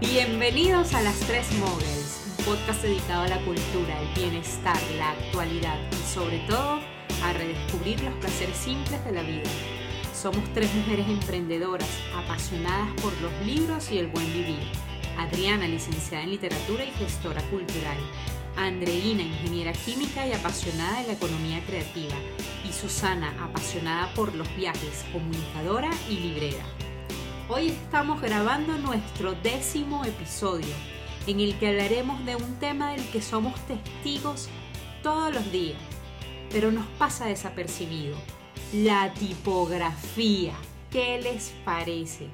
Bienvenidos a Las Tres Mogels, un podcast dedicado a la cultura, el bienestar, la actualidad y sobre todo a redescubrir los placeres simples de la vida. Somos tres mujeres emprendedoras, apasionadas por los libros y el buen vivir. Adriana, licenciada en literatura y gestora cultural. Andreina, ingeniera química y apasionada de la economía creativa. Y Susana, apasionada por los viajes, comunicadora y librera. Hoy estamos grabando nuestro décimo episodio, en el que hablaremos de un tema del que somos testigos todos los días, pero nos pasa desapercibido, la tipografía. ¿Qué les parece?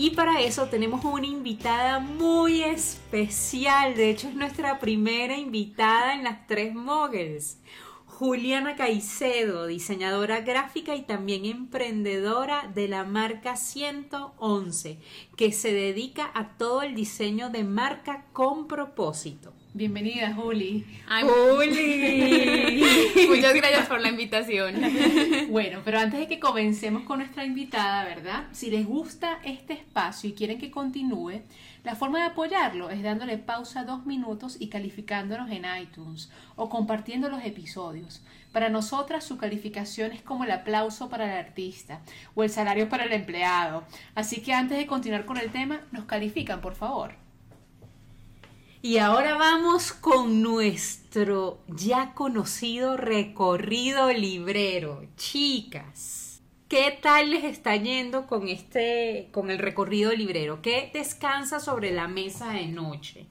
Y para eso tenemos una invitada muy especial, de hecho es nuestra primera invitada en las tres Moguls. Juliana Caicedo, diseñadora gráfica y también emprendedora de la marca 111, que se dedica a todo el diseño de marca con propósito. Bienvenida, Juli. Juli. Muchas gracias por la invitación. Bueno, pero antes de que comencemos con nuestra invitada, ¿verdad? Si les gusta este espacio y quieren que continúe, la forma de apoyarlo es dándole pausa dos minutos y calificándonos en iTunes o compartiendo los episodios. Para nosotras su calificación es como el aplauso para el artista o el salario para el empleado. Así que antes de continuar con el tema, nos califican, por favor. Y ahora vamos con nuestro ya conocido recorrido librero. Chicas, ¿qué tal les está yendo con este con el recorrido librero? ¿Qué descansa sobre la mesa de noche?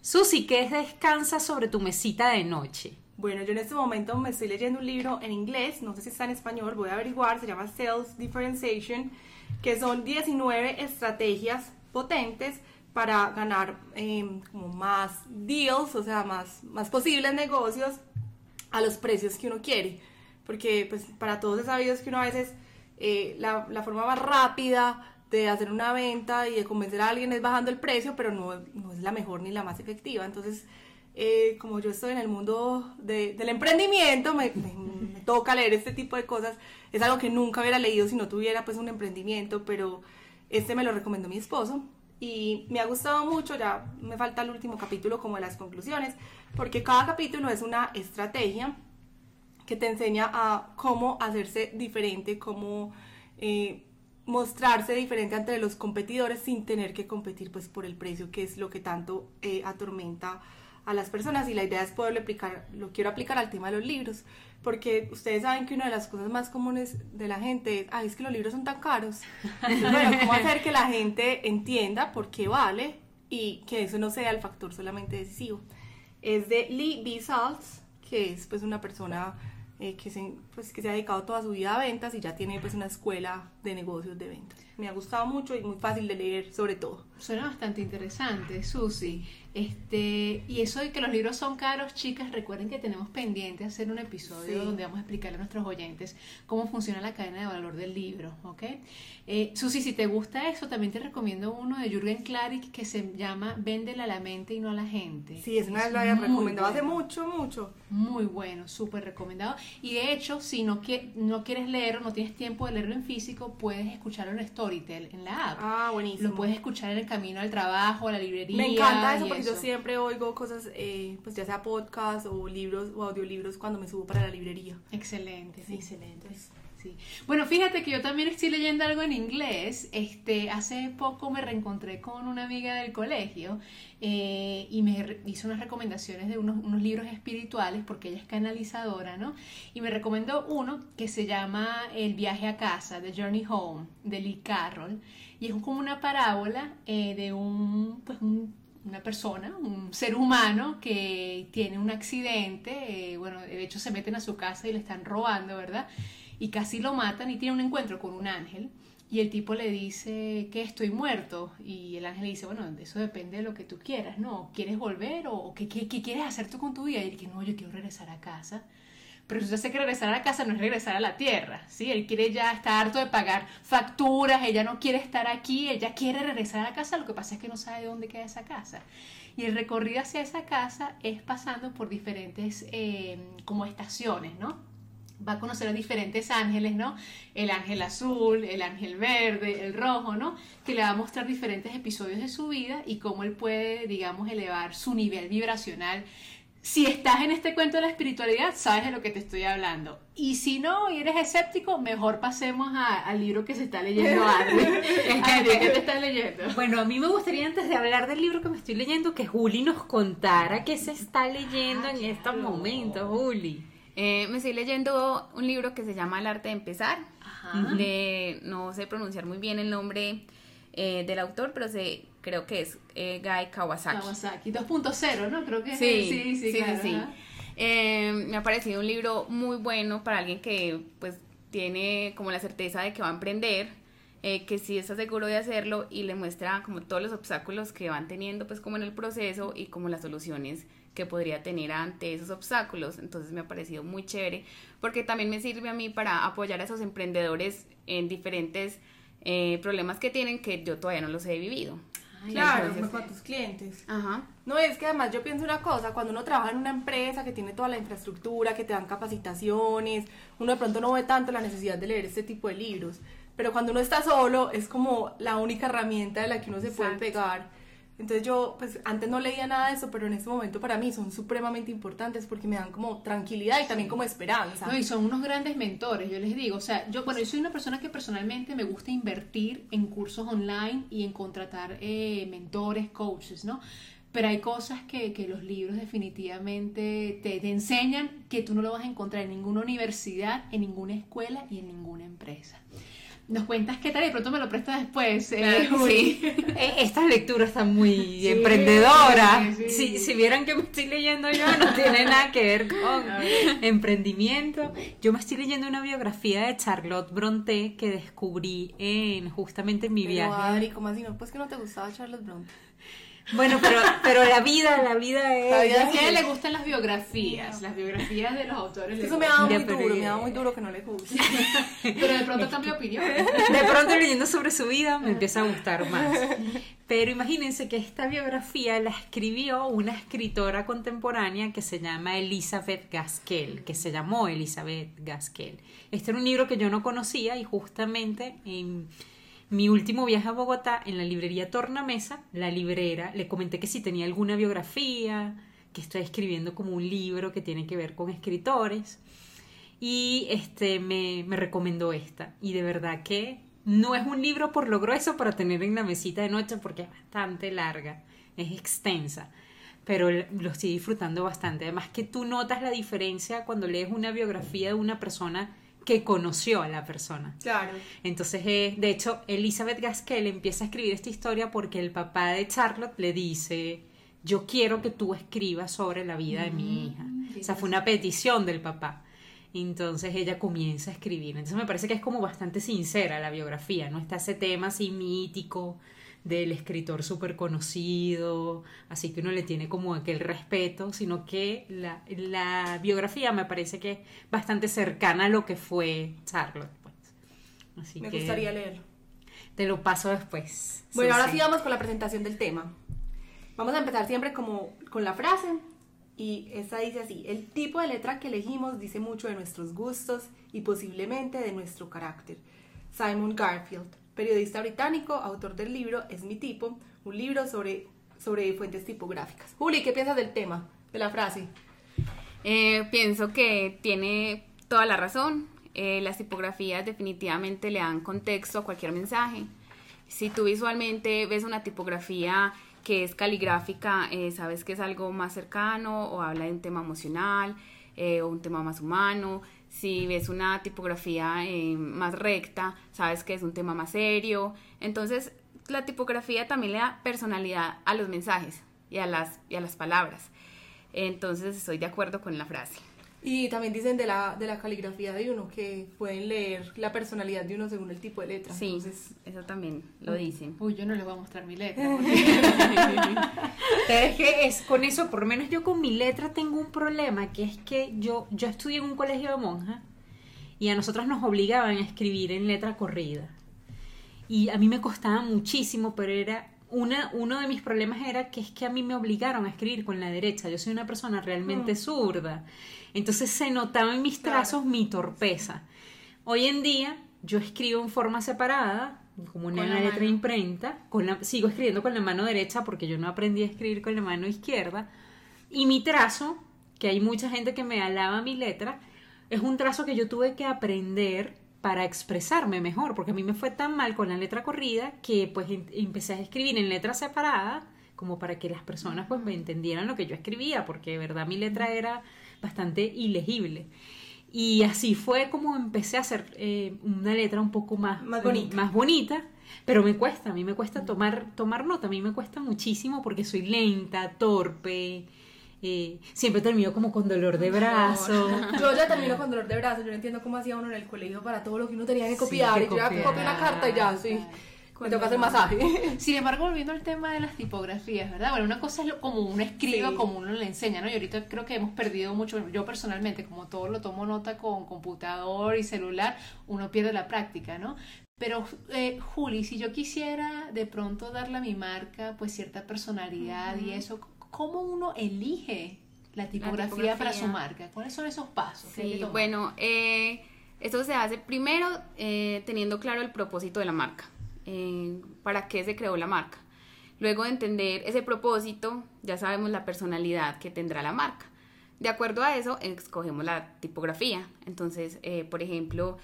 Susi, ¿qué descansa sobre tu mesita de noche? Bueno, yo en este momento me estoy leyendo un libro en inglés, no sé si está en español, voy a averiguar, se llama Sales Differentiation, que son 19 estrategias potentes para ganar eh, como más deals, o sea, más, más posibles negocios a los precios que uno quiere. Porque pues para todos es sabido que uno a veces eh, la, la, forma más rápida de hacer una venta y de convencer a alguien es bajando el precio, pero no, no es la mejor ni la más efectiva. Entonces, eh, como yo estoy en el mundo de, del emprendimiento, me, me, me, toca leer este tipo de cosas. Es algo que nunca hubiera leído si no tuviera pues un emprendimiento, pero este me lo recomendó mi esposo y me ha gustado mucho, ya me falta el último capítulo como de las conclusiones, porque cada capítulo es una estrategia que te enseña a cómo hacerse diferente, cómo eh, mostrarse diferente ante los competidores sin tener que competir pues por el precio, que es lo que tanto eh, atormenta a las personas y la idea es poderlo aplicar, lo quiero aplicar al tema de los libros, porque ustedes saben que una de las cosas más comunes de la gente es, ay, es que los libros son tan caros. Entonces, bueno, ¿cómo hacer que la gente entienda por qué vale y que eso no sea el factor solamente decisivo? Es de Lee B. Saltz, que es pues una persona eh, que, se, pues, que se ha dedicado toda su vida a ventas y ya tiene pues una escuela de negocios de ventas. Me ha gustado mucho y muy fácil de leer sobre todo. Suena bastante interesante, Susi. Este, y eso de que los libros son caros, chicas, recuerden que tenemos pendiente hacer un episodio sí. donde vamos a explicarle a nuestros oyentes cómo funciona la cadena de valor del libro, ¿ok? Eh, Susi, si te gusta eso, también te recomiendo uno de Jürgen Klarik que se llama Véndela a la mente y no a la gente. Sí, es una vez lo había recomendado bueno. hace mucho, mucho. Muy bueno, súper recomendado. Y de hecho, si no, que, no quieres leerlo, no tienes tiempo de leerlo en físico, puedes escucharlo en Storytel, en la app. Ah, buenísimo. Lo puedes escuchar en el camino al trabajo, a la librería. Me encanta eso porque eso. yo siempre oigo cosas, eh, pues ya sea podcast o libros o audiolibros cuando me subo para la librería. Excelente, sí. excelente. Sí. Bueno, fíjate que yo también estoy leyendo algo en inglés. Este, hace poco me reencontré con una amiga del colegio eh, y me hizo unas recomendaciones de unos, unos, libros espirituales porque ella es canalizadora, ¿no? Y me recomendó uno que se llama El viaje a casa, The Journey Home, de Lee Carroll. Y es como una parábola eh, de un, pues un una persona, un ser humano que tiene un accidente, eh, bueno, de hecho se meten a su casa y le están robando, ¿verdad? Y casi lo matan y tiene un encuentro con un ángel. Y el tipo le dice que estoy muerto. Y el ángel le dice, bueno, eso depende de lo que tú quieras, ¿no? ¿Quieres volver o qué, qué, qué quieres hacer tú con tu vida? Y él dice, no, yo quiero regresar a casa. Pero usted hace que regresar a casa no es regresar a la tierra, ¿sí? Él quiere ya estar harto de pagar facturas, ella no quiere estar aquí, ella quiere regresar a la casa, lo que pasa es que no sabe dónde queda esa casa. Y el recorrido hacia esa casa es pasando por diferentes eh, como estaciones, ¿no? Va a conocer a diferentes ángeles, ¿no? El ángel azul, el ángel verde, el rojo, ¿no? Que le va a mostrar diferentes episodios de su vida y cómo él puede, digamos, elevar su nivel vibracional si estás en este cuento de la espiritualidad, sabes de lo que te estoy hablando. Y si no, y eres escéptico, mejor pasemos al libro que se está leyendo ¿Qué te estás leyendo? Bueno, a mí me gustaría antes de hablar del libro que me estoy leyendo, que Juli nos contara qué se está leyendo en estos momentos, Juli. Eh, me estoy leyendo un libro que se llama El arte de empezar. De, no sé pronunciar muy bien el nombre eh, del autor, pero se, creo que es eh, Guy Kawasaki. Kawasaki 2.0, ¿no? Creo que sí, sí, sí, sí, sí, eh, me ha parecido un libro muy bueno para alguien que pues tiene como la certeza de que va a emprender, que sí está seguro de hacerlo y le muestra como todos los obstáculos que van teniendo pues como en el proceso y como las soluciones que podría tener ante esos obstáculos. Entonces me ha parecido muy chévere porque también me sirve a mí para apoyar a esos emprendedores en diferentes eh, problemas que tienen que yo todavía no los he vivido. claro, con tus clientes. Ajá. No, es que además yo pienso una cosa, cuando uno trabaja en una empresa que tiene toda la infraestructura, que te dan capacitaciones, uno de pronto no ve tanto la necesidad de leer este tipo de libros, pero cuando uno está solo es como la única herramienta de la que uno se puede pegar entonces yo, pues antes no leía nada de eso, pero en este momento para mí son supremamente importantes porque me dan como tranquilidad y también como esperanza. No, y son unos grandes mentores, yo les digo. O sea, yo, bueno, yo soy una persona que personalmente me gusta invertir en cursos online y en contratar eh, mentores, coaches, ¿no? Pero hay cosas que, que los libros definitivamente te, te enseñan que tú no lo vas a encontrar en ninguna universidad, en ninguna escuela y en ninguna empresa nos cuentas qué tal y de pronto me lo prestas después. Eh, sí. Eh, Estas lecturas están muy emprendedoras. Si, si, vieran que me estoy leyendo yo, no tiene nada que ver con emprendimiento. Yo me estoy leyendo una biografía de Charlotte Bronte que descubrí en justamente en mi Pero, viaje. Adri, ¿cómo así? ¿No? Pues que no te gustaba Charlotte Bronte. Bueno, pero, pero la vida, la vida es... La vida es que le gustan las biografías, las biografías de los autores. Eso me da muy duro, me da muy duro que no le guste. pero de pronto cambia opinión. De pronto leyendo sobre su vida me empieza a gustar más. Pero imagínense que esta biografía la escribió una escritora contemporánea que se llama Elizabeth Gaskell, que se llamó Elizabeth Gaskell. Este era un libro que yo no conocía y justamente en mi último viaje a Bogotá, en la librería Tornamesa, la librera, le comenté que si tenía alguna biografía, que estoy escribiendo como un libro que tiene que ver con escritores. Y este me, me recomendó esta. Y de verdad que no es un libro por lo grueso para tener en la mesita de noche porque es bastante larga, es extensa pero lo estoy disfrutando bastante. Además que tú notas la diferencia cuando lees una biografía de una persona que conoció a la persona. Claro. Entonces, eh, de hecho, Elizabeth Gaskell empieza a escribir esta historia porque el papá de Charlotte le dice, yo quiero que tú escribas sobre la vida de mi mm, hija. o sea, fue una petición del papá. Entonces ella comienza a escribir. Entonces me parece que es como bastante sincera la biografía, ¿no? Está ese tema así mítico del escritor súper conocido, así que uno le tiene como aquel respeto, sino que la, la, biografía me parece que es bastante cercana a lo que fue Charlotte. Pues. Así me gustaría leerlo. Te lo paso después. Bueno, ahora sí. vamos con la presentación del tema. Vamos a empezar siempre como con la frase y esta dice así, el tipo de letra que elegimos dice mucho de nuestros gustos y posiblemente de nuestro carácter. Simon Garfield periodista británico, autor del libro Es mi tipo, un libro sobre, sobre fuentes tipográficas. Juli, ¿qué piensas del tema, de la frase? Eh, pienso que tiene toda la razón. Eh, las tipografías definitivamente le dan contexto a cualquier mensaje. Si tú visualmente ves una tipografía que es caligráfica, eh, sabes que es algo más cercano o habla de un tema emocional o un tema más humano. Si ves una tipografía eh, más recta, sabes que es un tema más serio. Entonces, la tipografía también le da personalidad a los mensajes y a las, y a las palabras. Entonces, estoy de acuerdo con la frase. Y también dicen de la, de la caligrafía de uno que pueden leer la personalidad de uno según el tipo de letra. Sí, eso también lo dicen. Uy, yo no les voy a mostrar mi letra. es que es con eso, por lo menos yo con mi letra tengo un problema, que es que yo, yo estudié en un colegio de monjas y a nosotros nos obligaban a escribir en letra corrida. Y a mí me costaba muchísimo, pero era una, uno de mis problemas era que es que a mí me obligaron a escribir con la derecha. Yo soy una persona realmente Mm. zurda. Entonces se notaba en mis Claro. trazos mi torpeza. Hoy en día yo escribo en forma separada, como una letra mano. imprenta, con la, sigo escribiendo con la mano derecha porque yo no aprendí a escribir con la mano izquierda. Y mi trazo, que hay mucha gente que me alaba mi letra, es un trazo que yo tuve que aprender para expresarme mejor, porque a mí me fue tan mal con la letra corrida que pues em- empecé a escribir en letra separada como para que las personas pues me entendieran lo que yo escribía, porque de verdad mi letra era bastante ilegible. Y así fue como empecé a hacer eh, una letra un poco más, Más bonita. más bonita, pero me cuesta, a mí me cuesta tomar, tomar nota, a mí me cuesta muchísimo porque soy lenta, torpe, eh, siempre termino como con dolor de brazo. Yo ya termino con dolor de brazo, yo no entiendo cómo hacía uno en el colegio para todo lo que uno tenía que Sí, copiar. que y yo ya copio una carta y ya, sí. Me toca hacer masaje. Sin embargo, volviendo al tema de las tipografías, ¿verdad? Bueno, una cosa es lo, como uno escribe, Sí. como uno le enseña, ¿no? Y ahorita creo que hemos perdido mucho, yo personalmente, como todo lo tomo nota con computador y celular, uno pierde la práctica, ¿no? Pero, eh, Juli, si yo quisiera de pronto darle a mi marca, pues cierta personalidad y eso, ¿cómo uno elige la tipografía, para su marca? ¿Cuáles son esos pasos? Sí, bueno, eh, esto se hace primero eh, teniendo claro el propósito de la marca, eh, para qué se creó la marca. Luego de entender ese propósito, ya sabemos la personalidad que tendrá la marca. De acuerdo a eso, escogemos la tipografía. Entonces, eh, por ejemplo,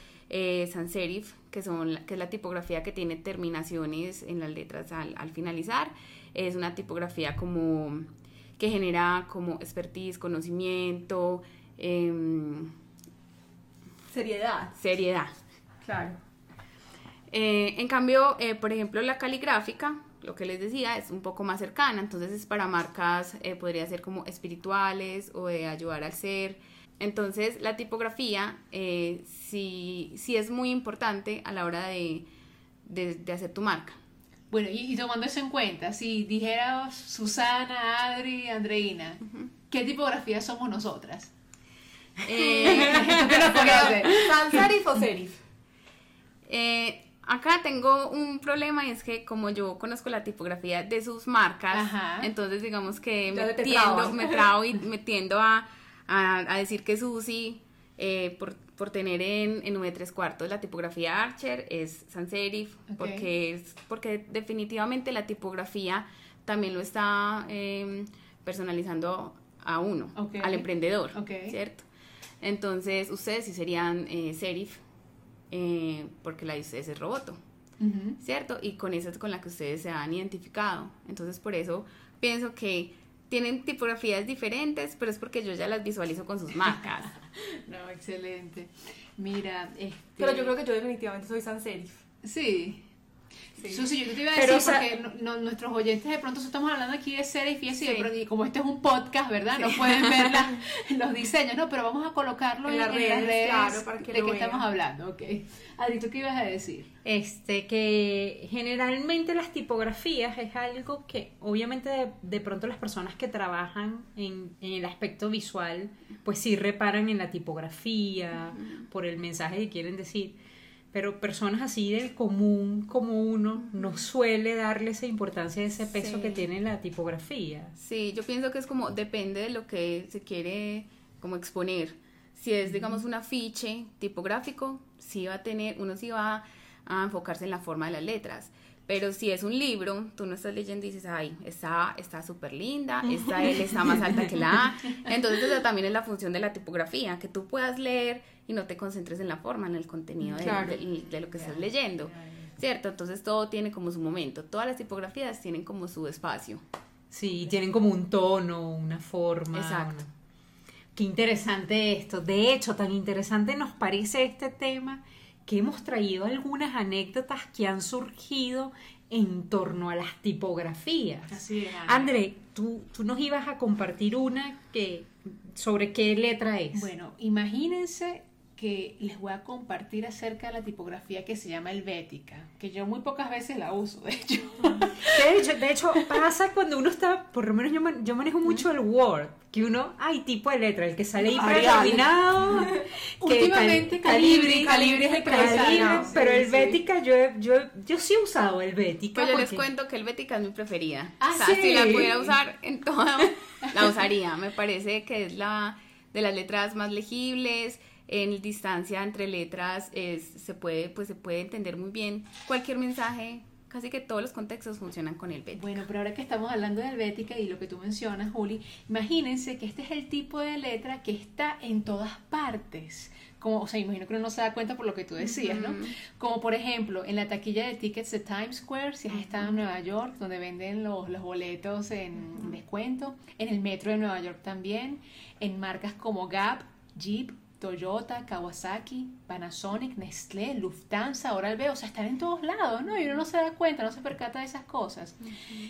sans serif, que, son, la- que es la tipografía que tiene terminaciones en las letras al, al finalizar, es una tipografía como que genera como expertise, conocimiento, em, Seriedad. seriedad. Claro. Eh, en cambio, eh, por ejemplo, la caligráfica, lo que les decía, es un poco más cercana, entonces es para marcas, eh, podría ser como espirituales o de ayudar al ser. Entonces, la tipografía sí, sí es muy importante a la hora de, de- de hacer tu marca. Bueno, y, y tomando eso en cuenta, si dijera Susana, Adri, Andreina, ¿qué tipografía somos nosotras? Eh. ¿Sans serif o serif? Eh, acá tengo un problema y es que como yo conozco la tipografía de sus marcas, Ajá. entonces digamos que me tiendo, me y me tiendo a, a, a decir que Susi, eh, por, por tener en, en V3 cuartos la tipografía Archer, es sans serif, porque, es, porque definitivamente la tipografía también lo está eh, personalizando a uno, al emprendedor. ¿cierto? Entonces, ustedes sí serían eh, serif, eh, porque la ustedes es roboto. ¿cierto? Y con esa es con la que ustedes se han identificado. Entonces, por eso pienso que tienen tipografías diferentes, pero es porque yo ya las visualizo con sus marcas. No, excelente. Mira, este... Pero yo creo que yo definitivamente soy sans serif. Sí. Sí. Susi, yo te iba a Pero, decir, o sea- porque no- no- nuestros oyentes de pronto estamos hablando aquí de series y de Sí. pronto- y como este es un podcast, ¿verdad? No pueden ver la- los diseños, ¿no? Pero vamos a colocarlo En en, las en redes, las redes claro, para que de qué estamos hablando, ok. Adri, ¿tú qué ibas a decir? Este, que generalmente las tipografías es algo que obviamente de, de pronto las personas que trabajan en, en el aspecto visual, pues sí reparan en la tipografía, por el mensaje que quieren decir. Pero personas así del común como uno no suele darle esa importancia, ese peso Sí. que tiene la tipografía. Sí, yo pienso que es como depende de lo que se quiere como exponer. Si es, digamos, un afiche tipográfico, sí va a tener, uno sí va a enfocarse en la forma de las letras. Pero si es un libro, tú no estás leyendo y dices, ay, esta está súper linda, esta L está más alta que la A. Entonces, esa también es la función de la tipografía, que tú puedas leer y no te concentres en la forma, en el contenido de, Claro. de- de lo que estás leyendo. ¿Cierto? Entonces, todo tiene como su momento. Todas las tipografías tienen como su espacio. Sí, tienen como un tono, una forma. Exacto. una- Qué interesante esto. De hecho, tan interesante nos parece este tema que hemos traído algunas anécdotas que han surgido en torno a las tipografías. Así es. André, tú, tú nos ibas a compartir una que sobre qué letra es. Bueno, imagínense que les voy a compartir acerca de la tipografía que se llama helvética, que yo muy pocas veces la uso, de hecho. De hecho, de hecho pasa cuando uno está, por lo menos yo, man- yo manejo mucho el Word, que uno, hay tipo de letra, el que sale ahí que Últimamente cal- Calibri, Calibri es el Calibri, predeterminado, pero sí, Helvética, yo, he- yo, he- yo sí he usado Helvética. Pues yo les porque- cuento que Helvética es mi preferida. Ah, o sea, si la ¿sí? pudiera usar en toda, la usaría. Me parece que es la de las letras más legibles. En distancia entre letras es, se puede, pues se puede entender muy bien cualquier mensaje. Casi que todos los contextos funcionan con Helvética. Bueno, pero ahora que estamos hablando de helvética y lo que tú mencionas, Juli, imagínense que este es el tipo de letra que está en todas partes. Como, o sea, imagino que uno no se da cuenta por lo que tú decías, ¿no? Como por ejemplo, en la taquilla de tickets de Times Square, si has estado en Nueva York, donde venden los, los boletos en descuento, en el metro de Nueva York también, en marcas como Gap, Jeep, Toyota, Kawasaki, Panasonic, Nestlé, Lufthansa, Oral B, o sea, están en todos lados, ¿no? Y uno no se da cuenta, no se percata de esas cosas.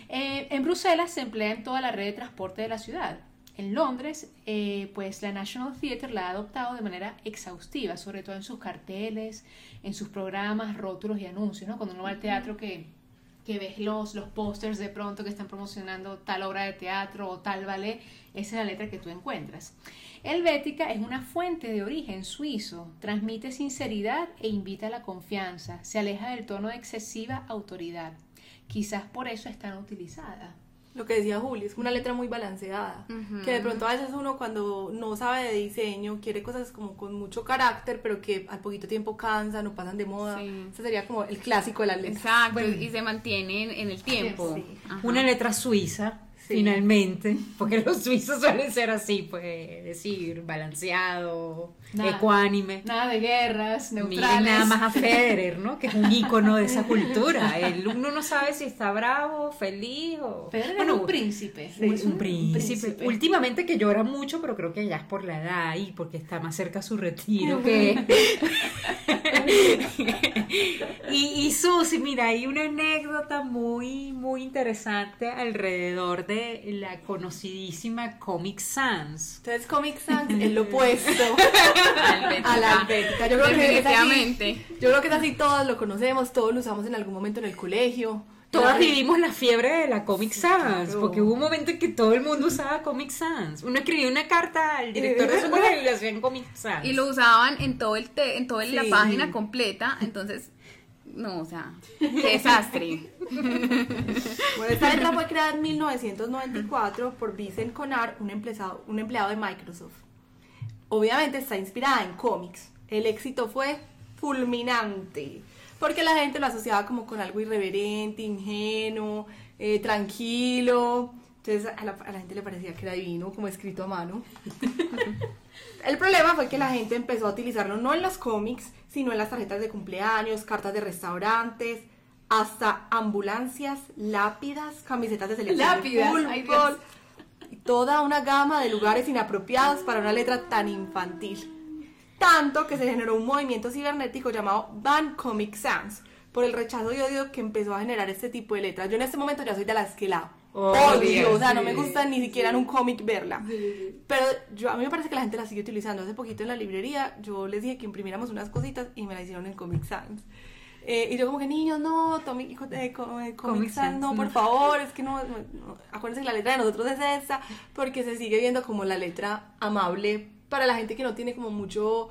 Eh, en Bruselas se emplea en toda la red de transporte de la ciudad. En Londres, eh, pues la National Theatre la ha adoptado de manera exhaustiva, sobre todo en sus carteles, en sus programas, rótulos y anuncios, ¿no? Cuando uno va al teatro que, que ves los, los pósters de pronto que están promocionando tal obra de teatro o tal ballet, esa es la letra que tú encuentras. Helvética es una fuente de origen suizo, transmite sinceridad e invita a la confianza, se aleja del tono de excesiva autoridad. Quizás por eso es tan utilizada. Lo que decía Juli, es una letra muy balanceada. Que de pronto a veces uno cuando no sabe de diseño quiere cosas como con mucho carácter, pero que al poquito tiempo cansan o pasan de moda. Sí. Ese sería como el clásico de las letras. Exacto, Bueno. y se mantienen en el tiempo. Sí. Una letra suiza, Sí. finalmente, porque los suizos suelen ser así, pues, decir, balanceado, Nada. ecuánime. Nada de guerras, Miren neutrales. nada más a Federer, ¿no? Que es un ícono de esa cultura. El, uno no sabe si está bravo, feliz o... Pero Bueno, es un príncipe. es un príncipe. Últimamente que llora mucho, pero creo que ya es por la edad y porque está más cerca a su retiro que... y, y Susi, mira, hay una anécdota muy, muy interesante alrededor de la conocidísima Comic Sans. Entonces Comic Sans es lo opuesto a la helvética. Yo creo que es así. Yo creo que es así, todos lo conocemos, todos lo usamos en algún momento en el colegio. Todas vivimos la fiebre de la Comic Sans, claro. porque hubo un momento en que todo el mundo usaba Comic Sans. Uno escribía una carta al director de su le hacían Comic Sans. Y lo usaban en todo el te- en toda la página completa, entonces no, o sea, qué desastre. Bueno, esta letra fue creada en 1994 por Vincent Conard, un empleado, un empleado de Microsoft. Obviamente está inspirada en cómics. El éxito fue fulminante, porque la gente lo asociaba como con algo irreverente, ingenuo, eh, tranquilo. Entonces a la, a la gente le parecía que era divino, como escrito a mano. El problema fue que la gente empezó a utilizarlo no en los cómics, sino en las tarjetas de cumpleaños, cartas de restaurantes, hasta ambulancias, lápidas, camisetas de selección Lápidas, de fútbol, y toda una gama de lugares inapropiados para una letra tan infantil. Tanto que se generó un movimiento cibernético llamado Ban Comic Sans por el rechazo y odio que empezó a generar este tipo de letras. Yo en este momento ya soy de las que la odio, o sea, no sí. me gusta ni siquiera en un cómic verla. Pero yo, a mí me parece que la gente la sigue utilizando. Hace poquito en la librería yo les dije que imprimiéramos unas cositas y me la hicieron en Comic Sans. Eh, y yo como que niños, no, Tommy, hijo de co- Comic Comic Sans, no, por no. favor, es que no, no, no. acuérdense que la letra de nosotros es esta, porque se sigue viendo como la letra amable para la gente que no tiene como mucho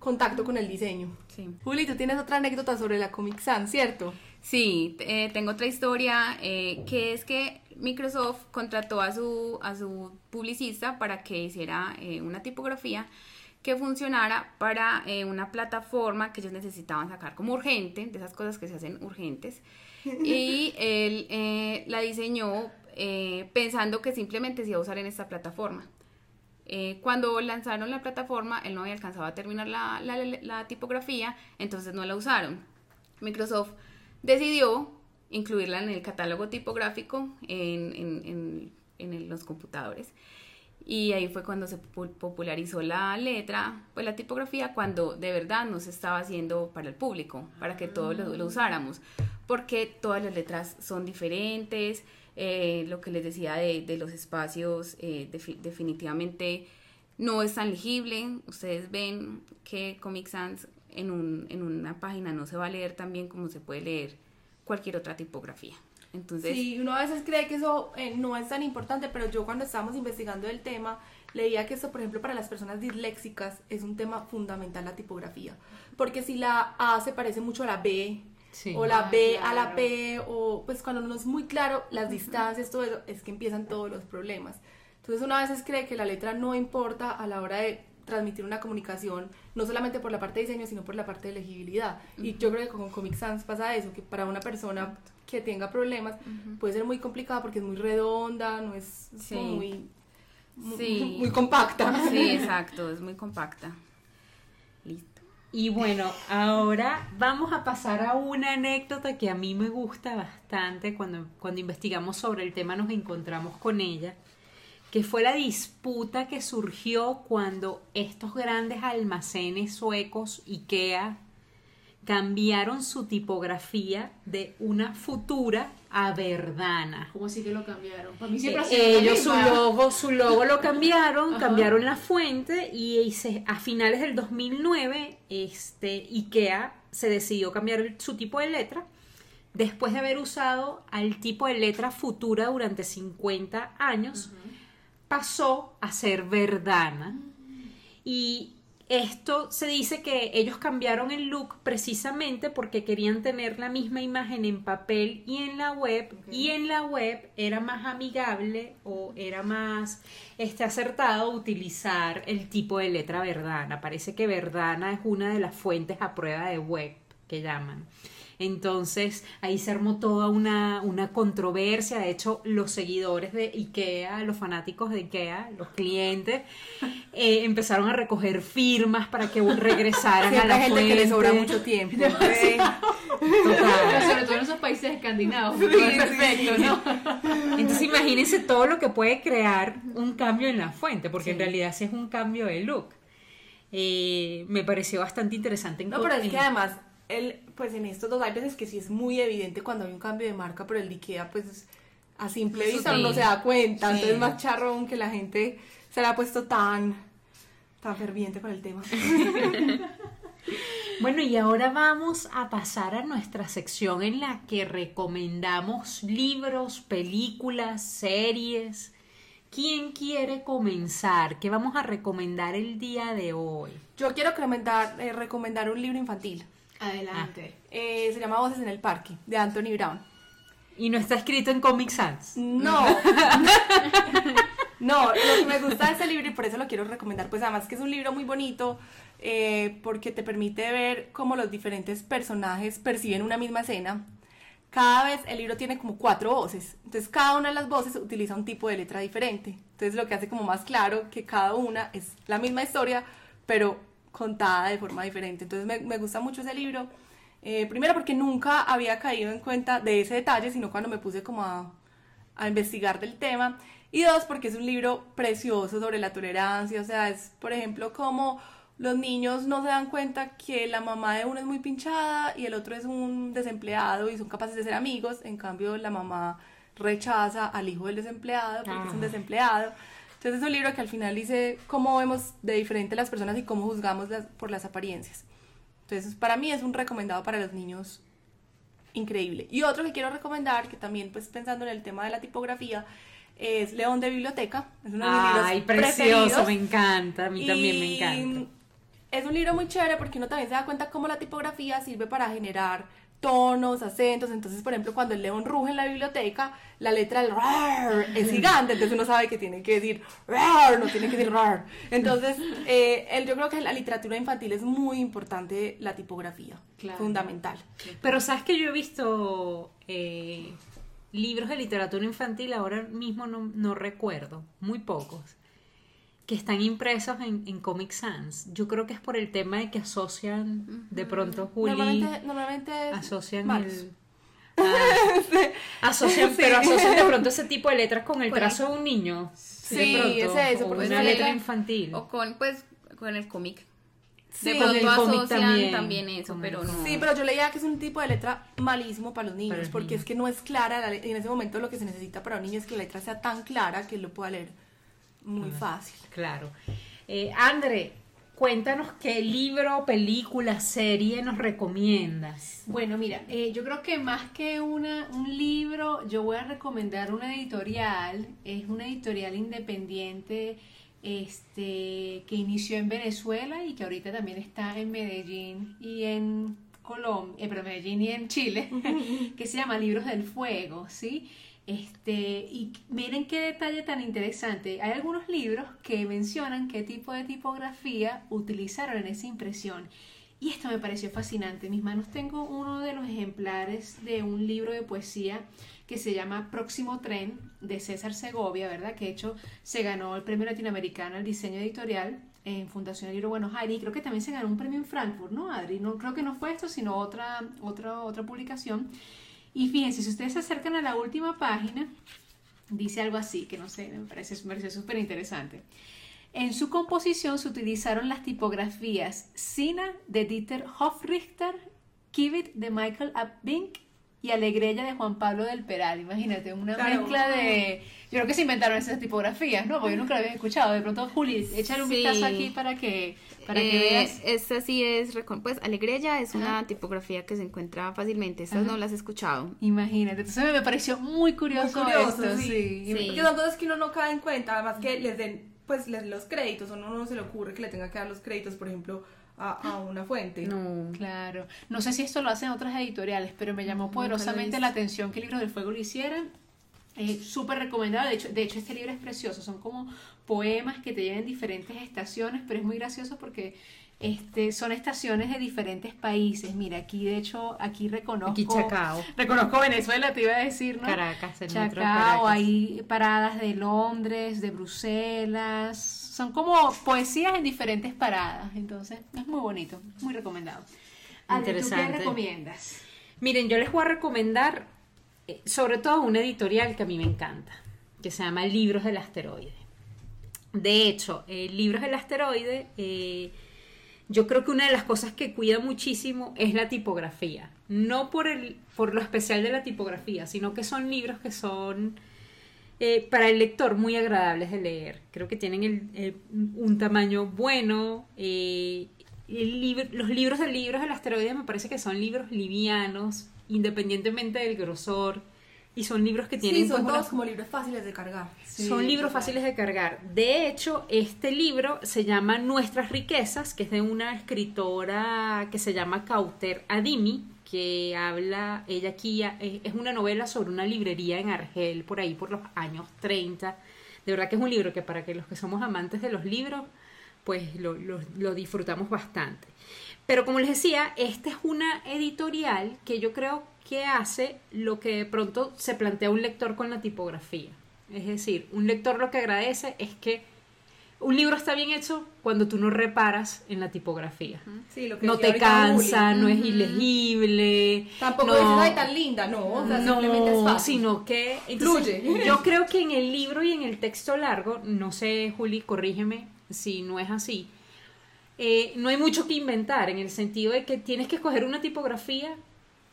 contacto con el diseño. Sí. Juli, tú tienes otra anécdota sobre la Comic Sans, ¿cierto? Sí, eh, tengo otra historia eh, que es que Microsoft contrató a su, a su publicista para que hiciera eh, una tipografía que funcionara para eh, una plataforma que ellos necesitaban sacar como urgente, de esas cosas que se hacen urgentes. Y él la diseñó pensando que simplemente se iba a usar en esta plataforma. Eh, cuando lanzaron la plataforma, él no había alcanzado a terminar la, la- la- tipografía, entonces no la usaron. Microsoft decidió incluirla en el catálogo tipográfico en, en- en- en los computadores. Y ahí fue cuando se pu- popularizó la letra, pues la tipografía, cuando de verdad no se estaba haciendo para el público, para que todos lo, lo usáramos, porque todas las letras son diferentes, eh, lo que les decía de, de los espacios, eh, defi- definitivamente no es tan legible. Ustedes ven que Comic Sans en, un, en una página no se va a leer tan bien como se puede leer cualquier otra tipografía. Entonces, Sí, uno a veces cree que eso eh, no es tan importante, pero yo cuando estábamos investigando el tema, leía que esto, por ejemplo, para las personas disléxicas es un tema fundamental la tipografía. Porque si la A se parece mucho a la B, Sí. o la Ah, B a la claro. P, o pues cuando no es muy claro las distancias, todo eso, es que empiezan todos los problemas. Entonces uno a veces cree que la letra no importa a la hora de transmitir una comunicación, no solamente por la parte de diseño, sino por la parte de legibilidad. Y yo creo que con Comic Sans pasa eso, que para una persona que tenga problemas puede ser muy complicada porque es muy redonda, no es, Sí. muy, muy, Sí. muy compacta. sí, exacto, es muy compacta. Y bueno, ahora vamos a pasar a una anécdota que a mí me gusta bastante. Cuando, cuando investigamos sobre el tema nos encontramos con ella, que fue la disputa que surgió cuando estos grandes almacenes suecos, IKEA, cambiaron su tipografía de una futura a Verdana. ¿Cómo así que lo cambiaron? Para mí Eh, siempre ha sido la ellos su logo, su logo lo cambiaron, Ajá. cambiaron la fuente y, y se- a finales del 2009 este IKEA se decidió cambiar su tipo de letra después de haber usado al tipo de letra futura durante 50 años pasó a ser Verdana y esto se dice que ellos cambiaron el look precisamente porque querían tener la misma imagen en papel y en la web y en la web era más amigable o era más este acertado utilizar el tipo de letra Verdana. Parece que Verdana es una de las fuentes a prueba de web que llaman. Entonces ahí se armó toda una, una controversia. De hecho, los seguidores de IKEA, los fanáticos de IKEA, los clientes, eh, empezaron a recoger firmas para que regresaran a Siempre la hay gente fuente. que le sobra mucho tiempo. Total. sobre todo en esos países escandinavos. todo es perfecto, ¿no? Entonces imagínense todo lo que puede crear un cambio en la fuente, porque en realidad sí es un cambio de look. Eh, me pareció bastante interesante. en No, pero es que además, el, pues en estos dos hay veces que sí es muy evidente cuando hay un cambio de marca, pero el de Ikea, pues a simple vista Sí. no se da cuenta. Sí. Entonces es más charrón que la gente se la ha puesto tan, tan ferviente con el tema. Bueno, y ahora vamos a pasar a nuestra sección en la que recomendamos libros, películas, series. ¿Quién quiere comenzar? ¿Qué vamos a recomendar el día de hoy? Yo quiero recomendar, eh, recomendar un libro infantil. Adelante. Eh, se llama Voces en el Parque, de Anthony Brown. Y no está escrito en Comic Sans. No. no, lo que me gusta de este libro y por eso lo quiero recomendar, pues además que es un libro muy bonito eh, porque te permite ver cómo los diferentes personajes perciben una misma escena. Cada vez el libro tiene como cuatro voces, entonces cada una de las voces utiliza un tipo de letra diferente. Entonces lo que hace como más claro que cada una es la misma historia, pero contada de forma diferente. Entonces me, me gusta mucho ese libro. Eh, primero porque nunca había caído en cuenta de ese detalle, sino cuando me puse como a, a investigar del tema. Y dos, porque es un libro precioso sobre la tolerancia. O sea, es, por ejemplo, como los niños no se dan cuenta que la mamá de uno es muy pinchada y el otro es un desempleado y son capaces de ser amigos. En cambio, la mamá rechaza al hijo del desempleado porque es un Ah. desempleado. Entonces es un libro que al final dice cómo vemos de diferente las personas y cómo juzgamos las- por las apariencias. Entonces para mí es un recomendado para los niños increíble. Y otro que quiero recomendar, que también pues pensando en el tema de la tipografía, es León de Biblioteca. Es uno de mis libros Ay, precioso, preferidos. me encanta. A mí también me encanta. Es un libro muy chévere porque uno también se da cuenta cómo la tipografía sirve para generar tonos, acentos. Entonces, por ejemplo, cuando el león ruge en la biblioteca, la letra del rar es gigante, entonces uno sabe que tiene que decir rar, no tiene que decir rar. Entonces, eh, el- yo creo que en la literatura infantil es muy importante la tipografía, Claro. fundamental. Pero sabes que yo he visto eh, libros de literatura infantil, ahora mismo no, no recuerdo, muy pocos, que están impresos en, en Comic Sans. Yo creo que es por el tema de que asocian de pronto Juli. Normalmente, normalmente es asocian el. Ah, asocian, pero asocian de pronto ese tipo de letras con el Pues, trazo de un niño. sí, de pronto, es eso, o una letra infantil. O con, pues, con el cómic. Sí, de con pronto asocian también, también, eso, con pero no. Sí, pero yo leía que es un tipo de letra malísimo para los niños, Para porque niños. es que no es clara, la le- y en ese momento lo que se necesita para un niño es que la letra sea tan clara que él lo pueda leer muy fácil. Claro. Eh, André, cuéntanos qué libro, película, serie nos recomiendas. Bueno, mira, eh, yo creo que más que una, un libro, yo voy a recomendar una editorial. Es una editorial independiente este, que inició en Venezuela y que ahorita también está en Medellín y en Colombia, eh, pero Medellín y en Chile, que se llama Libros del Fuego, ¿sí? Este, y miren qué detalle tan interesante. Hay algunos libros que mencionan qué tipo de tipografía utilizaron en esa impresión. Y esto me pareció fascinante. En mis manos tengo uno de los ejemplares de un libro de poesía que se llama Próximo Tren de César Segovia, ¿verdad? Que de hecho se ganó el premio latinoamericano al diseño editorial en Fundación Libro Buenos Aires y creo que también se ganó un premio en Frankfurt, ¿no, Adri? No, creo que no fue esto, sino otra, otra, otra publicación. Y fíjense, si ustedes se acercan a la última página, dice algo así, que no sé, me parece súper interesante. En su composición se utilizaron las tipografías Sina de Dieter Hofrichter, Kivit de Michael Abink y Alegrella de Juan Pablo del Peral. Imagínate, una mezcla de... Yo creo que se inventaron esas tipografías, ¿no? Porque yo nunca lo había escuchado. De pronto, Juli, échale un vistazo aquí para que, para que Eh, veas. Esta sí es, pues Alegrella es una tipografía que se encuentra fácilmente. Estas no las he escuchado. Imagínate, entonces me pareció muy Muy curioso, curioso, esto, sí. sí. Sí. Porque son cosas que uno no cae en cuenta, además que les den pues les, los créditos, a uno no se le ocurre que le tenga que dar los créditos, por ejemplo, a, a una fuente. No. Claro, no sé si esto lo hacen otras editoriales, pero me llamó poderosamente la atención que el libro del fuego lo hiciera. Es súper recomendado, de hecho, de hecho este libro es precioso, son como poemas que te llevan diferentes estaciones, pero es muy gracioso porque este, son estaciones de diferentes países. Mira, aquí de hecho, aquí reconozco... Aquí Chacao. Reconozco Venezuela, te iba a decir, ¿no? Caracas, el Chacao, Caracas. hay paradas de Londres, de Bruselas, son como poesías en diferentes paradas, entonces es muy bonito, muy recomendado. Adri, ¿tú qué Interesante. recomiendas? Miren, yo les voy a recomendar eh, sobre todo una editorial que a mí me encanta, que se llama Libros del Asteroide. De hecho, eh, Libros del Asteroide, eh, yo creo que una de las cosas que cuida muchísimo es la tipografía. No por, el, por lo especial de la tipografía, sino que son libros que son eh, para el lector muy agradables de leer. Creo que tienen el- el- un tamaño bueno. eh, el libro- los libros de libros del asteroide me parece que son libros livianos, independientemente del grosor. Y son libros que tienen Sí, son pues, todos una- como libros fáciles de cargar. son libros fáciles de cargar. De hecho, este libro se llama Nuestras riquezas, que es de una escritora que se llama Cauter Adimi, que habla, ella aquí eh, es una novela sobre una librería en Argel, por ahí por los años 30. De verdad que es un libro que para que los que somos amantes de los libros, pues lo, lo- lo disfrutamos bastante. Pero como les decía, esta es una editorial que yo creo que hace lo que de pronto se plantea un lector con la tipografía. Es decir, un lector lo que agradece es que un libro está bien hecho cuando tú no reparas en la tipografía. Sí, lo que No te cansa, no es ilegible. Tampoco no, dices, ay, tan linda, no, o sea, simplemente es fácil. sino que entonces, Fluye. yo creo que en el libro y en el texto largo, no sé, Juli, corrígeme si no es así, eh, no hay mucho que inventar en el sentido de que tienes que escoger una tipografía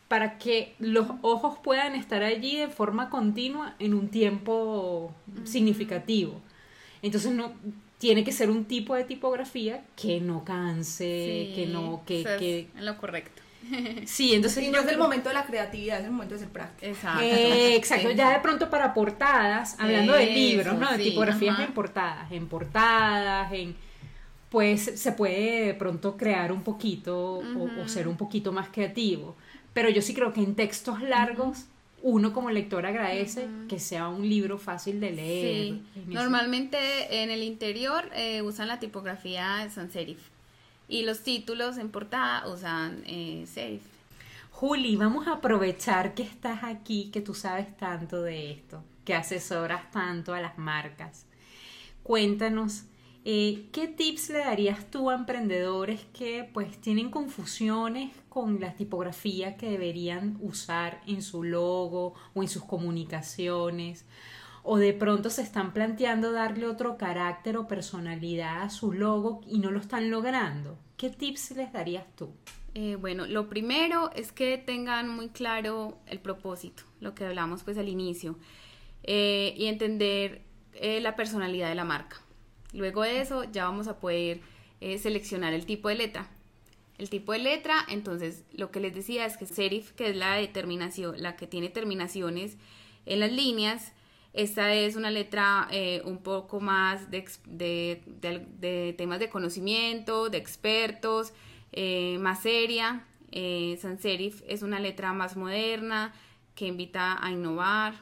para que los ojos puedan estar allí de forma continua en un tiempo significativo. Entonces no tiene que ser un tipo de tipografía que no canse, que no, que, que en lo correcto. sí, entonces Y no es el momento de la creatividad, es el momento de ser práctico. Exacto. eh, exacto, Sí. ya de pronto para portadas, hablando de Eso, libros, ¿no? De sí, tipografías ajá. en portadas, en portadas, en pues se puede de pronto crear un poquito o- o, ser un poquito más creativo. Pero yo sí creo que en textos largos uno como lector agradece que sea un libro fácil de leer. Sí, normalmente en el interior eh, usan la tipografía sans serif y los títulos en portada usan eh, serif. Juli, vamos a aprovechar que estás aquí, que tú sabes tanto de esto, que asesoras tanto a las marcas. Cuéntanos, eh, ¿qué tips le darías tú a emprendedores que pues tienen confusiones con la tipografía que deberían usar en su logo o en sus comunicaciones? O de pronto se están planteando darle otro carácter o personalidad a su logo y no lo están logrando. ¿Qué tips les darías tú? Eh, bueno, lo primero es que tengan muy claro el propósito, lo que hablamos pues al inicio, eh, y entender eh, la personalidad de la marca. Luego de eso ya vamos a poder eh, seleccionar el tipo de letra. El tipo de letra, entonces lo que les decía es que serif, que es la determinación, la que tiene terminaciones en las líneas, esta es una letra eh, un poco más de, de, temas de conocimiento, de expertos, eh, más seria. Eh, sans serif es una letra más moderna que invita a innovar.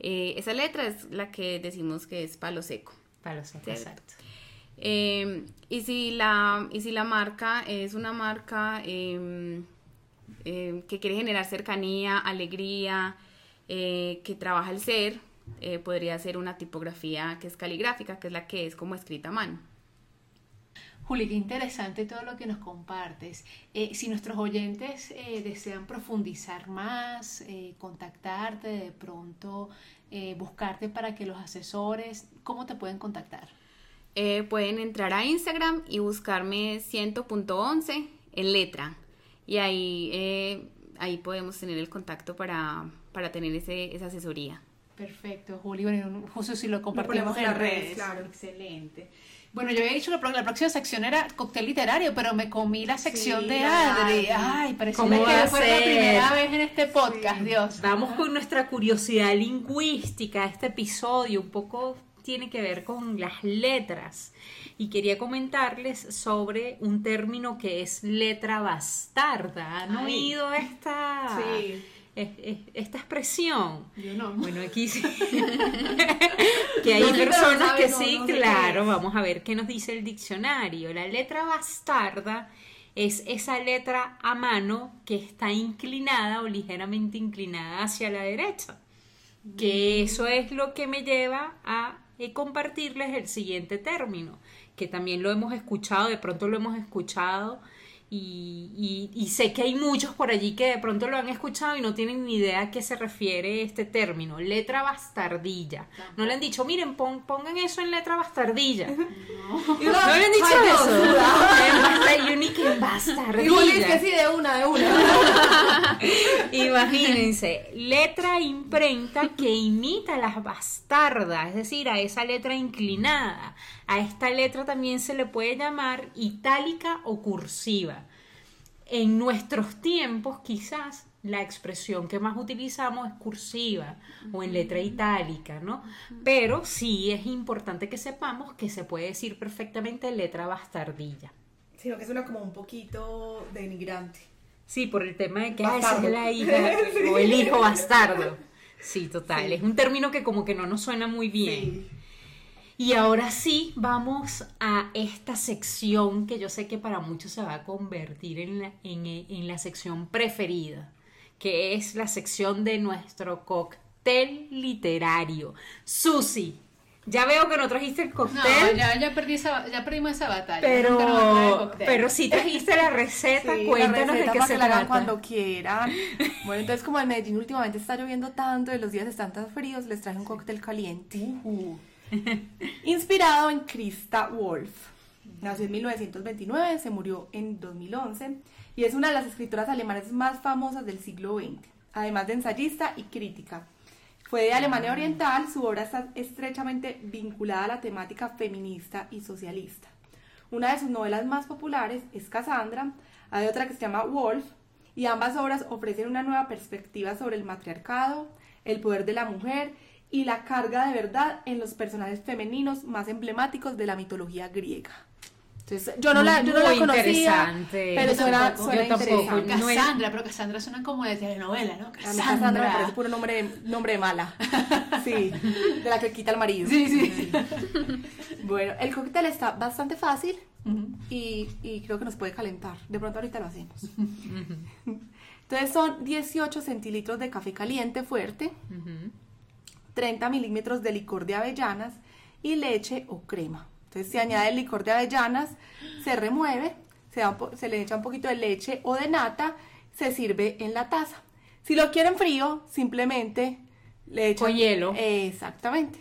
Esa letra es la que decimos que es palo seco. Seco, exacto. y, si la, y si la marca es una marca em, em, que quiere generar cercanía, alegría, que trabaja el ser, eh, podría ser una tipografía que es caligráfica, que es la que es como escrita a mano. Juli, qué interesante todo lo que nos compartes. Eh, si nuestros oyentes eh, desean profundizar más, contactarte, de pronto buscarte para que los asesores, ¿cómo te pueden contactar? pueden entrar a Instagram y buscarme 100.11 en letra. Y ahí, ahí podemos tener el contacto para, para tener ese, esa asesoría. Perfecto, Juli. Bueno, justo si lo compartimos en redes. Claro. Excelente. Bueno, yo había dicho que la próxima sección era cóctel literario, pero me comí la sección de Adri. Ay, parece que fue la primera vez en este podcast, Dios. Vamos con nuestra curiosidad lingüística. Este episodio un poco tiene que ver con las letras. Y quería comentarles sobre un término que es letra bastarda. ¿Han oído esta? Sí esta expresión. Yo no. Bueno, aquí sí. que hay personas que sí, claro. Vamos a ver qué nos dice el diccionario. La letra bastarda es esa letra a mano que está inclinada o ligeramente inclinada hacia la derecha. Que eso es lo que me lleva a eh, compartirles el siguiente término, que también lo hemos escuchado, de pronto lo hemos escuchado y, y, sé que hay muchos por allí que de pronto lo han escuchado y no tienen ni idea a qué se refiere este término, letra bastardilla. No le han dicho, miren, pongan eso en letra bastardilla. No, ¿No le han dicho eso. Unique bastardilla. que sí, de una, de una. Imagínense, letra imprenta que imita las bastardas, es decir, a esa letra inclinada. A esta letra también se le puede llamar itálica o cursiva. En nuestros tiempos quizás la expresión que más utilizamos es cursiva o en letra itálica, ¿no? Pero sí es importante que sepamos que se puede decir perfectamente letra bastardilla. Sí, que suena como un poquito denigrante. Sí, por el tema de que es la hija o el hijo bastardo. Sí, total. Es un término que como que no nos suena muy bien. Y ahora sí, vamos a esta sección que yo sé que para muchos se va a convertir en la, en, la sección preferida, que es la sección de nuestro cóctel literario. Susi, ya veo que no trajiste el cóctel. No, ya, ya, perdí esa, ya perdimos esa batalla. Pero, pero sí trajiste la receta, cuéntanos de qué se que trata. cuando quieran. Bueno, entonces como en Medellín últimamente está lloviendo tanto y los días están tan fríos, les traje un cóctel caliente. Uh Inspirado en Krista Wolf. Nació en 1929, se murió en 2011 y es una de las escritoras alemanas más famosas del siglo XX, además de ensayista y crítica. Fue de Alemania Oriental, su obra está estrechamente vinculada a la temática feminista y socialista. Una de sus novelas más populares es Cassandra, hay otra que se llama Wolf, y ambas obras ofrecen una nueva perspectiva sobre el matriarcado, el poder de la mujer y la carga de verdad en los personajes femeninos más emblemáticos de la mitología griega. Entonces, yo no la, yo no la conocía, pero suena, suena interesante. Cassandra, pero Cassandra suena como de telenovela, ¿no? Cassandra. Cassandra me parece puro nombre, nombre de mala. Sí, de la que quita el marido. Sí, sí. Bueno, el cóctel está bastante fácil y, y, creo que nos puede calentar. De pronto ahorita lo hacemos. Entonces son 18 centilitros de café caliente fuerte. 30 milímetros de licor de avellanas y leche o crema. Entonces se añade el licor de avellanas, se remueve, se, se le echa un poquito de leche o de nata, se sirve en la taza. Si lo quieren frío, simplemente le echan... hielo. exactamente.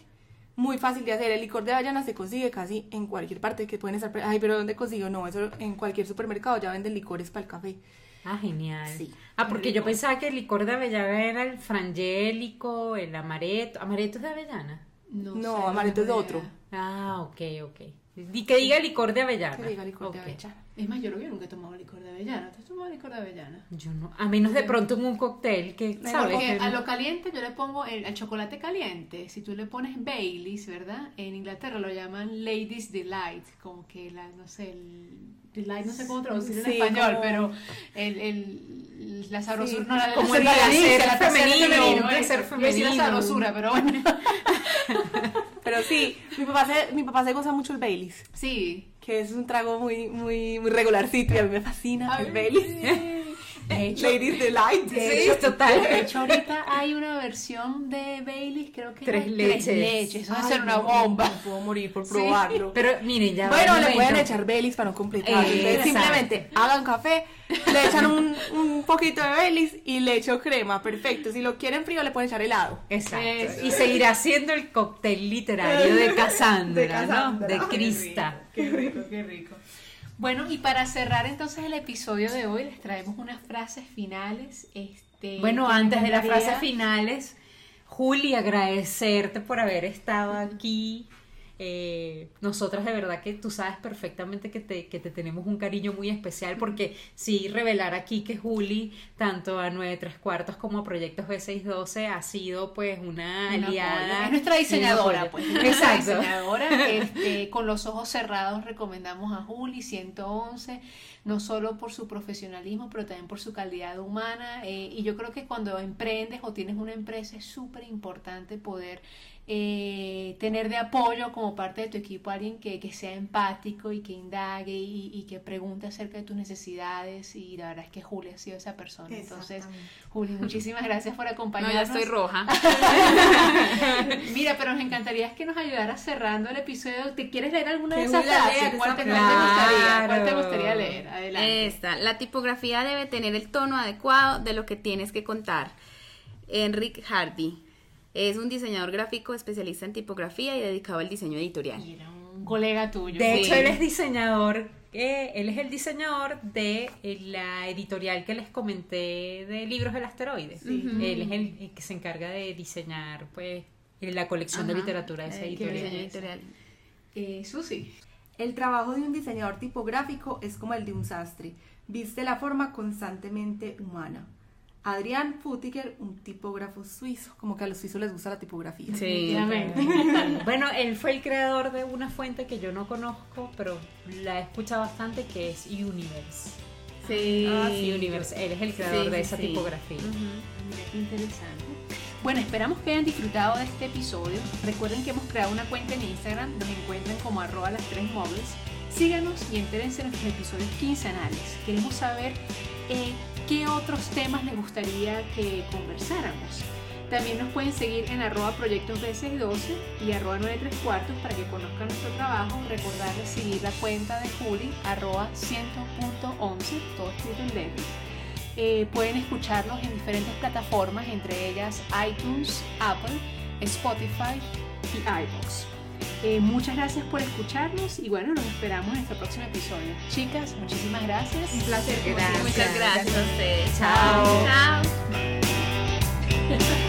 Muy fácil de hacer. El licor de avellanas se consigue casi en cualquier parte que pueden estar... Ay, pero ¿dónde consigo? No, eso en cualquier supermercado ya venden licores para el café. Ah, genial. Sí. Ah, porque yo pensaba que el licor de avellana era el frangélico, el amaretto. ¿Amaretto es de avellana? No, no amaretto es de otro. Ah, ok, ok. Y que diga licor de avellana. Que diga licor de Ok. avellana. Es más, yo creo que yo nunca he tomado licor de avellana. ¿Te has tomado licor de avellana? Yo no, a menos de pronto en un cóctel que, ¿sabes? Porque Que a lo caliente yo le pongo el, al chocolate caliente. Si tú le pones Baileys, ¿verdad? En Inglaterra lo llaman Ladies Delight, como que la, no sé, el delight, no sé cómo traducirlo en español, como- pero el, el, la sabrosura, Sí, no, la, como la el placer la placer femenino, femenino, un placer. Iba a decir la femenino. sabrosura, pero bueno. Pero sí, mi papá se, mi papá se goza mucho el Baileys, Sí. Que es un trago muy, muy, muy regularcito y a mí me fascina el Baileys. De hecho, Ladies Delight. de Sí, hecho, total. de hecho, ahorita hay una versión de Baileys, creo que Tres es leches. Tres leches. Eso va a ser una bomba. No puedo morir por Sí. probarlo. Pero miren, ya Bueno, le pueden echar Baileys para no completar. Eh, simplemente hagan café, le echan un, un poquito de Baileys y le echo crema. Perfecto. Si lo quieren frío, le pueden echar helado. Exacto. Eso. Y seguirá siendo el cóctel literario de Cassandra, De Cassandra. ¿no? De Qué Crista. Qué rico, qué rico. Bueno, y para cerrar entonces el episodio de hoy, les traemos unas frases finales. Este, Bueno, antes de las frases finales, Juli, agradecerte por haber estado aquí. Eh, nosotras de verdad que tú sabes perfectamente que te, que te tenemos un cariño muy especial porque sí, revelar aquí que Juli, tanto a 9 3 cuartos como a Proyectos B612, ha sido pues una Un aliada. Es nuestra diseñadora, pues. Exacto. diseñadora. Este, con los ojos cerrados recomendamos a Juli 111, no solo por su profesionalismo, pero también por su calidad humana. eh, y yo creo que cuando emprendes o tienes una empresa es súper importante poder eh, tener de apoyo como parte de tu equipo a alguien que, que sea empático y que indague y, y que pregunte acerca de tus necesidades. Y la verdad es que Juli ha sido esa persona. Entonces. Juli, muchísimas gracias por No, acompañarnos. ya estoy roja. Mira, pero nos encantaría que nos ayudaras cerrando el episodio. ¿Te quieres leer alguna de esas Julia frases? ¿Cuál cuál te gustaría? ¿Cuál te Claro. gustaría leer? Adelante. Esta, la tipografía debe tener el tono adecuado de lo que tienes que contar. Enric Hardy es un diseñador gráfico especialista en tipografía y dedicado al diseño editorial. Y era un colega tuyo. De Sí. hecho, él es diseñador, eh, él es el diseñador de eh, la editorial que les comenté de libros del asteroide. Ujú. Él es el, el que se encarga de diseñar, pues, eh, la colección de literatura de esa editorial. Editorial. Eh, Susi. El trabajo de un diseñador tipográfico es como el de un sastre. Viste la forma constantemente humana. Adrián Futiger, un tipógrafo suizo. Como que a los suizos les gusta la tipografía. Sí. Bueno, él fue el creador de una fuente que yo no conozco, pero la he escuchado bastante, que es Universe. Sí. Ah, sí, Universe. Él es el creador Sí, de esa sí. tipografía. Mira qué interesante. Bueno, esperamos que hayan disfrutado de este episodio. Recuerden que hemos creado una cuenta en Instagram. Nos encuentran como arroba las tres móviles. Síganos y entérense de nuestros episodios quincenales. Queremos saber eh, qué otros temas les gustaría que conversáramos. También nos pueden seguir en arroba proyectos B612 y arroba 93 cuartos para que conozcan nuestro trabajo. Recordarles seguir la cuenta de Juli, arroba 100.11, todo escrito en letras. Eh, pueden escucharnos en diferentes plataformas, entre ellas iTunes, Apple, Spotify y iVoox. Eh, muchas gracias por escucharnos y bueno, nos esperamos en nuestro próximo episodio. Chicas, muchísimas gracias. Un placer. Gracias. Muchas gracias a ustedes. Chao. Chao.